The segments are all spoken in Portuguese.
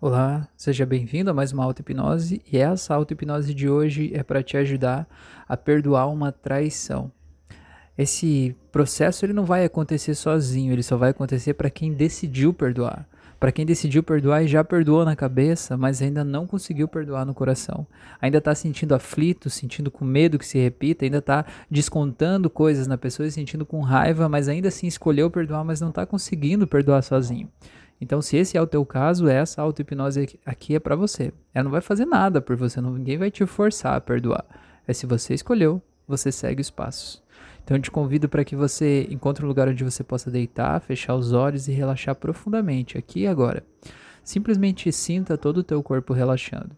Olá, seja bem-vindo a mais uma auto-hipnose e essa auto-hipnose de hoje é para te ajudar a perdoar uma traição. Esse processo ele não vai acontecer sozinho, ele só vai acontecer para quem decidiu perdoar. Para quem decidiu perdoar e já perdoou na cabeça, mas ainda não conseguiu perdoar no coração. Ainda está sentindo aflito, sentindo com medo que se repita, ainda está descontando coisas na pessoa e sentindo com raiva, mas ainda assim escolheu perdoar, mas não está conseguindo perdoar sozinho. Então, se esse é o teu caso, essa auto-hipnose aqui é para você. Ela não vai fazer nada por você, ninguém vai te forçar a perdoar. É se você escolheu, você segue os passos. Então, eu te convido para que você encontre um lugar onde você possa deitar, fechar os olhos e relaxar profundamente, aqui e agora. Simplesmente sinta todo o teu corpo relaxando.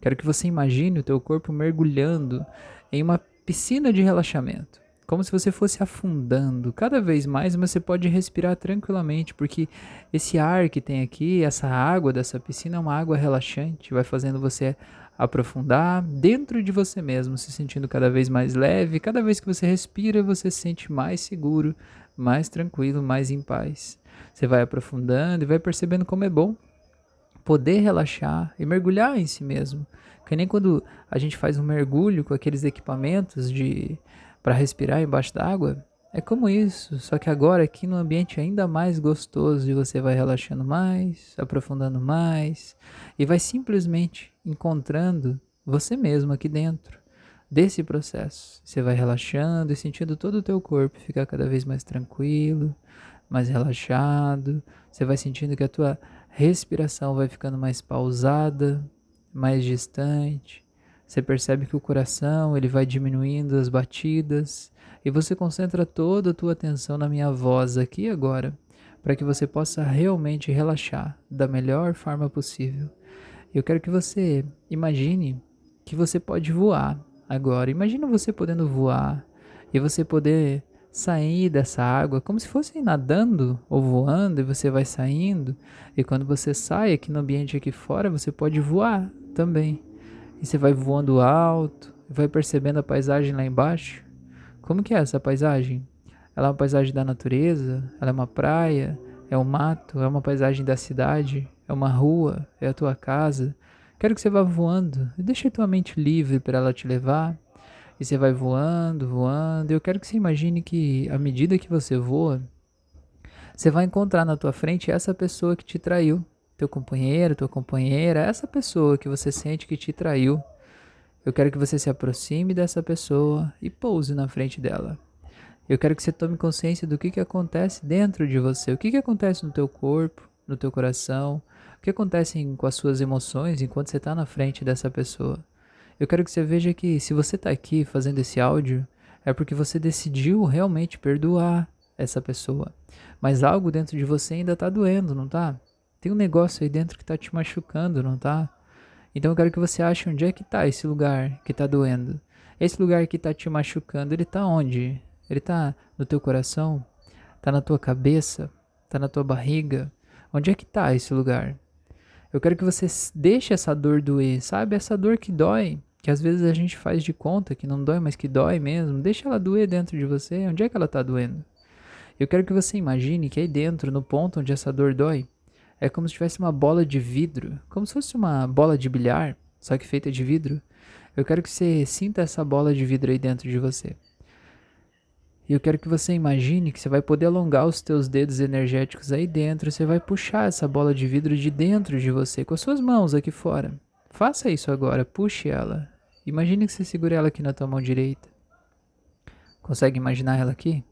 Quero que você imagine o teu corpo mergulhando em uma piscina de relaxamento como se você fosse afundando cada vez mais, mas você pode respirar tranquilamente, porque esse ar que tem aqui, essa água dessa piscina é uma água relaxante, vai fazendo você aprofundar dentro de você mesmo, se sentindo cada vez mais leve. Cada vez que você respira, você se sente mais seguro, mais tranquilo, mais em paz. Você vai aprofundando e vai percebendo como é bom poder relaxar e mergulhar em si mesmo. Que nem quando a gente faz um mergulho com aqueles equipamentos de para respirar embaixo d'água, é como isso, só que agora aqui no ambiente ainda mais gostoso e você vai relaxando mais, aprofundando mais e vai simplesmente encontrando você mesmo aqui dentro desse processo. Você vai relaxando e sentindo todo o teu corpo ficar cada vez mais tranquilo, mais relaxado. Você vai sentindo que a tua respiração vai ficando mais pausada, mais distante. Você percebe que o coração ele vai diminuindo as batidas e você concentra toda a tua atenção na minha voz aqui agora, para que você possa realmente relaxar da melhor forma possível. Eu quero que você imagine que você pode voar agora. Imagina você podendo voar e você poder sair dessa água como se fosse nadando ou voando e você vai saindo e quando você sai aqui no ambiente aqui fora você pode voar também e você vai voando alto, vai percebendo a paisagem lá embaixo. Como que é essa paisagem? Ela é uma paisagem da natureza? Ela é uma praia? É um mato? É uma paisagem da cidade? É uma rua? É a tua casa? Quero que você vá voando deixe a tua mente livre para ela te levar. E você vai voando, voando. Eu quero que você imagine que à medida que você voa, você vai encontrar na tua frente essa pessoa que te traiu teu companheiro, tua companheira, essa pessoa que você sente que te traiu. Eu quero que você se aproxime dessa pessoa e pouse na frente dela. Eu quero que você tome consciência do que, que acontece dentro de você, o que, que acontece no teu corpo, no teu coração, o que acontece com as suas emoções enquanto você está na frente dessa pessoa. Eu quero que você veja que se você está aqui fazendo esse áudio, é porque você decidiu realmente perdoar essa pessoa. Mas algo dentro de você ainda está doendo, não está? Tem um negócio aí dentro que tá te machucando, não tá? Então eu quero que você ache onde é que tá esse lugar que tá doendo. Esse lugar que tá te machucando, ele tá onde? Ele tá no teu coração? Tá na tua cabeça? Tá na tua barriga? Onde é que tá esse lugar? Eu quero que você deixe essa dor doer, sabe? Essa dor que dói, que às vezes a gente faz de conta que não dói, mas que dói mesmo. Deixa ela doer dentro de você. Onde é que ela tá doendo? Eu quero que você imagine que aí dentro, no ponto onde essa dor dói, é como se tivesse uma bola de vidro, como se fosse uma bola de bilhar, só que feita de vidro. Eu quero que você sinta essa bola de vidro aí dentro de você. E eu quero que você imagine que você vai poder alongar os teus dedos energéticos aí dentro, você vai puxar essa bola de vidro de dentro de você com as suas mãos aqui fora. Faça isso agora, puxe ela. Imagine que você segura ela aqui na tua mão direita. Consegue imaginar ela aqui?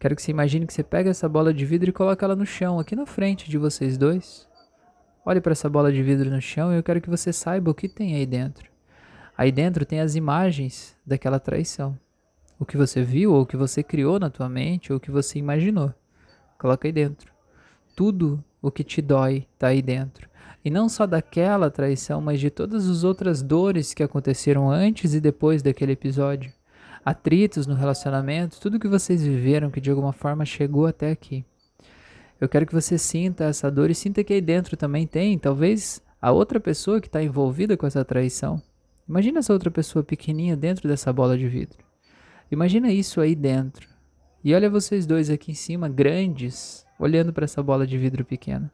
Quero que você imagine que você pega essa bola de vidro e coloca ela no chão, aqui na frente de vocês dois. Olhe para essa bola de vidro no chão e eu quero que você saiba o que tem aí dentro. Aí dentro tem as imagens daquela traição. O que você viu, ou o que você criou na tua mente, ou o que você imaginou. Coloca aí dentro. Tudo o que te dói está aí dentro. E não só daquela traição, mas de todas as outras dores que aconteceram antes e depois daquele episódio atritos no relacionamento, tudo que vocês viveram que de alguma forma chegou até aqui. Eu quero que você sinta essa dor e sinta que aí dentro também tem, talvez, a outra pessoa que está envolvida com essa traição. Imagina essa outra pessoa pequenininha dentro dessa bola de vidro. Imagina isso aí dentro. E olha vocês dois aqui em cima, grandes, olhando para essa bola de vidro pequena.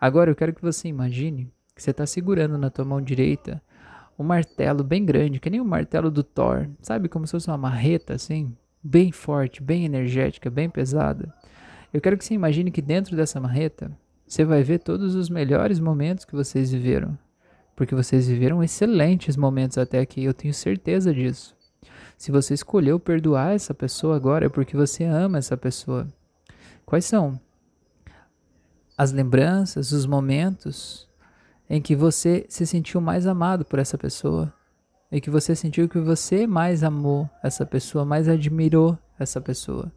Agora eu quero que você imagine que você está segurando na tua mão direita um martelo bem grande, que nem o martelo do Thor, sabe? Como se fosse uma marreta assim, bem forte, bem energética, bem pesada. Eu quero que você imagine que dentro dessa marreta você vai ver todos os melhores momentos que vocês viveram. Porque vocês viveram excelentes momentos até aqui, eu tenho certeza disso. Se você escolheu perdoar essa pessoa agora, é porque você ama essa pessoa. Quais são as lembranças, os momentos em que você se sentiu mais amado por essa pessoa, em que você sentiu que você mais amou essa pessoa, mais admirou essa pessoa.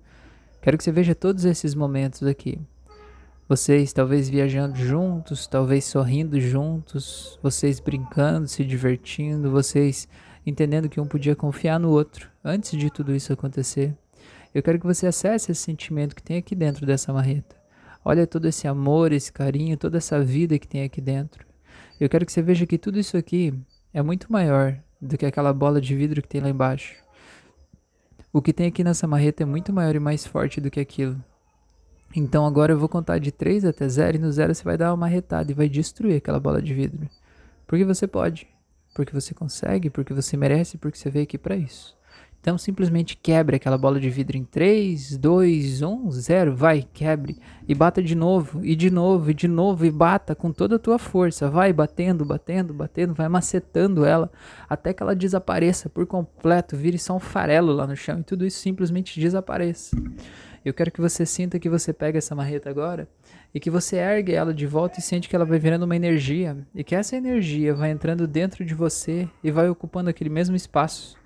Quero que você veja todos esses momentos aqui. Vocês talvez viajando juntos, talvez sorrindo juntos, vocês brincando, se divertindo, vocês entendendo que um podia confiar no outro antes de tudo isso acontecer. Eu quero que você acesse esse sentimento que tem aqui dentro dessa marreta. Olha todo esse amor, esse carinho, toda essa vida que tem aqui dentro. Eu quero que você veja que tudo isso aqui é muito maior do que aquela bola de vidro que tem lá embaixo. O que tem aqui nessa marreta é muito maior e mais forte do que aquilo. Então agora eu vou contar de 3 até 0 e no 0 você vai dar uma marretada e vai destruir aquela bola de vidro. Porque você pode, porque você consegue, porque você merece, porque você veio aqui para isso. Então simplesmente quebre aquela bola de vidro em 3, 2, 1, 0, vai, quebre. E bata de novo, e de novo, e de novo, e bata com toda a tua força. Vai batendo, batendo, batendo, vai macetando ela até que ela desapareça por completo, vire só um farelo lá no chão e tudo isso simplesmente desapareça. Eu quero que você sinta que você pega essa marreta agora e que você ergue ela de volta e sente que ela vai virando uma energia e que essa energia vai entrando dentro de você e vai ocupando aquele mesmo espaço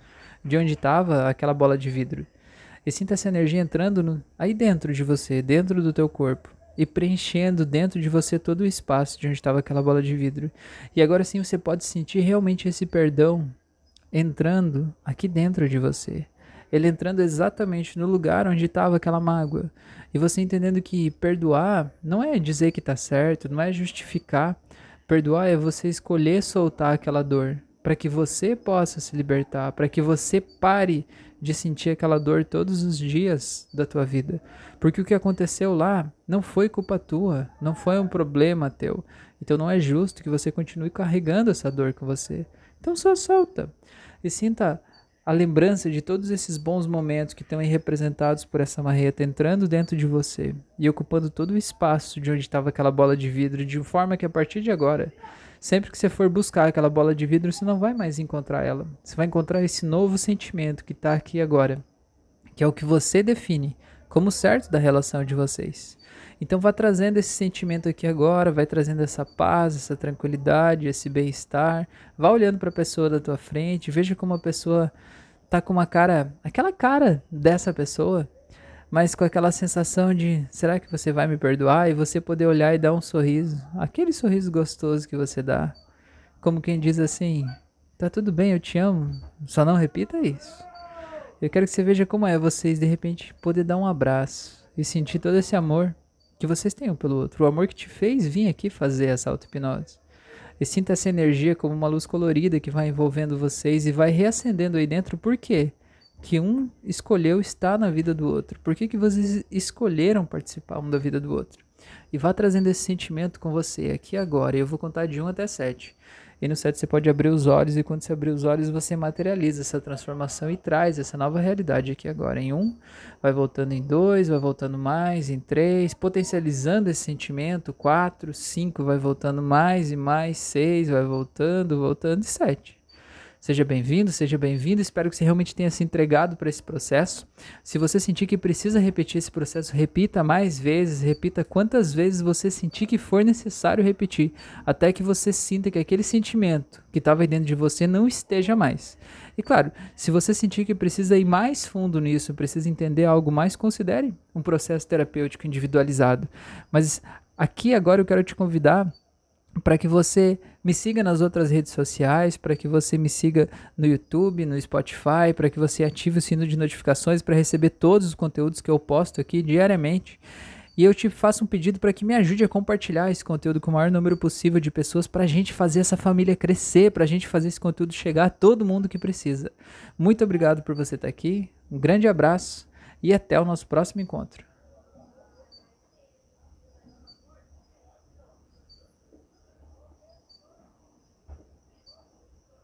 de onde estava aquela bola de vidro. E sinta essa energia entrando no, aí dentro de você, dentro do teu corpo. E preenchendo dentro de você todo o espaço de onde estava aquela bola de vidro. E agora sim você pode sentir realmente esse perdão entrando aqui dentro de você. Ele entrando exatamente no lugar onde estava aquela mágoa. E você entendendo que perdoar não é dizer que está certo, não é justificar. Perdoar é você escolher soltar aquela dor para que você possa se libertar, para que você pare de sentir aquela dor todos os dias da tua vida. Porque o que aconteceu lá não foi culpa tua, não foi um problema teu. Então não é justo que você continue carregando essa dor com você. Então só solta e sinta a lembrança de todos esses bons momentos que estão aí representados por essa marreta entrando dentro de você e ocupando todo o espaço de onde estava aquela bola de vidro, de forma que a partir de agora Sempre que você for buscar aquela bola de vidro, você não vai mais encontrar ela. Você vai encontrar esse novo sentimento que está aqui agora, que é o que você define como certo da relação de vocês. Então vá trazendo esse sentimento aqui agora, vai trazendo essa paz, essa tranquilidade, esse bem-estar. Vá olhando para a pessoa da tua frente, veja como a pessoa tá com uma cara, aquela cara dessa pessoa mas com aquela sensação de será que você vai me perdoar? E você poder olhar e dar um sorriso, aquele sorriso gostoso que você dá, como quem diz assim: tá tudo bem, eu te amo, só não repita isso. Eu quero que você veja como é vocês de repente poder dar um abraço e sentir todo esse amor que vocês têm um pelo outro, o amor que te fez vir aqui fazer essa auto-hipnose. E sinta essa energia como uma luz colorida que vai envolvendo vocês e vai reacendendo aí dentro. Por quê? Que um escolheu estar na vida do outro? Por que, que vocês escolheram participar um da vida do outro? E vá trazendo esse sentimento com você aqui agora. Eu vou contar de 1 até 7. E no 7 você pode abrir os olhos, e quando você abrir os olhos, você materializa essa transformação e traz essa nova realidade aqui agora. Em 1, vai voltando em 2, vai voltando mais, em 3, potencializando esse sentimento. 4, 5, vai voltando mais e mais, 6, vai voltando, voltando, e 7. Seja bem-vindo, seja bem-vindo. Espero que você realmente tenha se entregado para esse processo. Se você sentir que precisa repetir esse processo, repita mais vezes, repita quantas vezes você sentir que for necessário repetir, até que você sinta que aquele sentimento que estava dentro de você não esteja mais. E claro, se você sentir que precisa ir mais fundo nisso, precisa entender algo mais, considere um processo terapêutico individualizado. Mas aqui agora eu quero te convidar para que você me siga nas outras redes sociais, para que você me siga no YouTube, no Spotify, para que você ative o sino de notificações para receber todos os conteúdos que eu posto aqui diariamente. E eu te faço um pedido para que me ajude a compartilhar esse conteúdo com o maior número possível de pessoas para a gente fazer essa família crescer, para a gente fazer esse conteúdo chegar a todo mundo que precisa. Muito obrigado por você estar aqui, um grande abraço e até o nosso próximo encontro.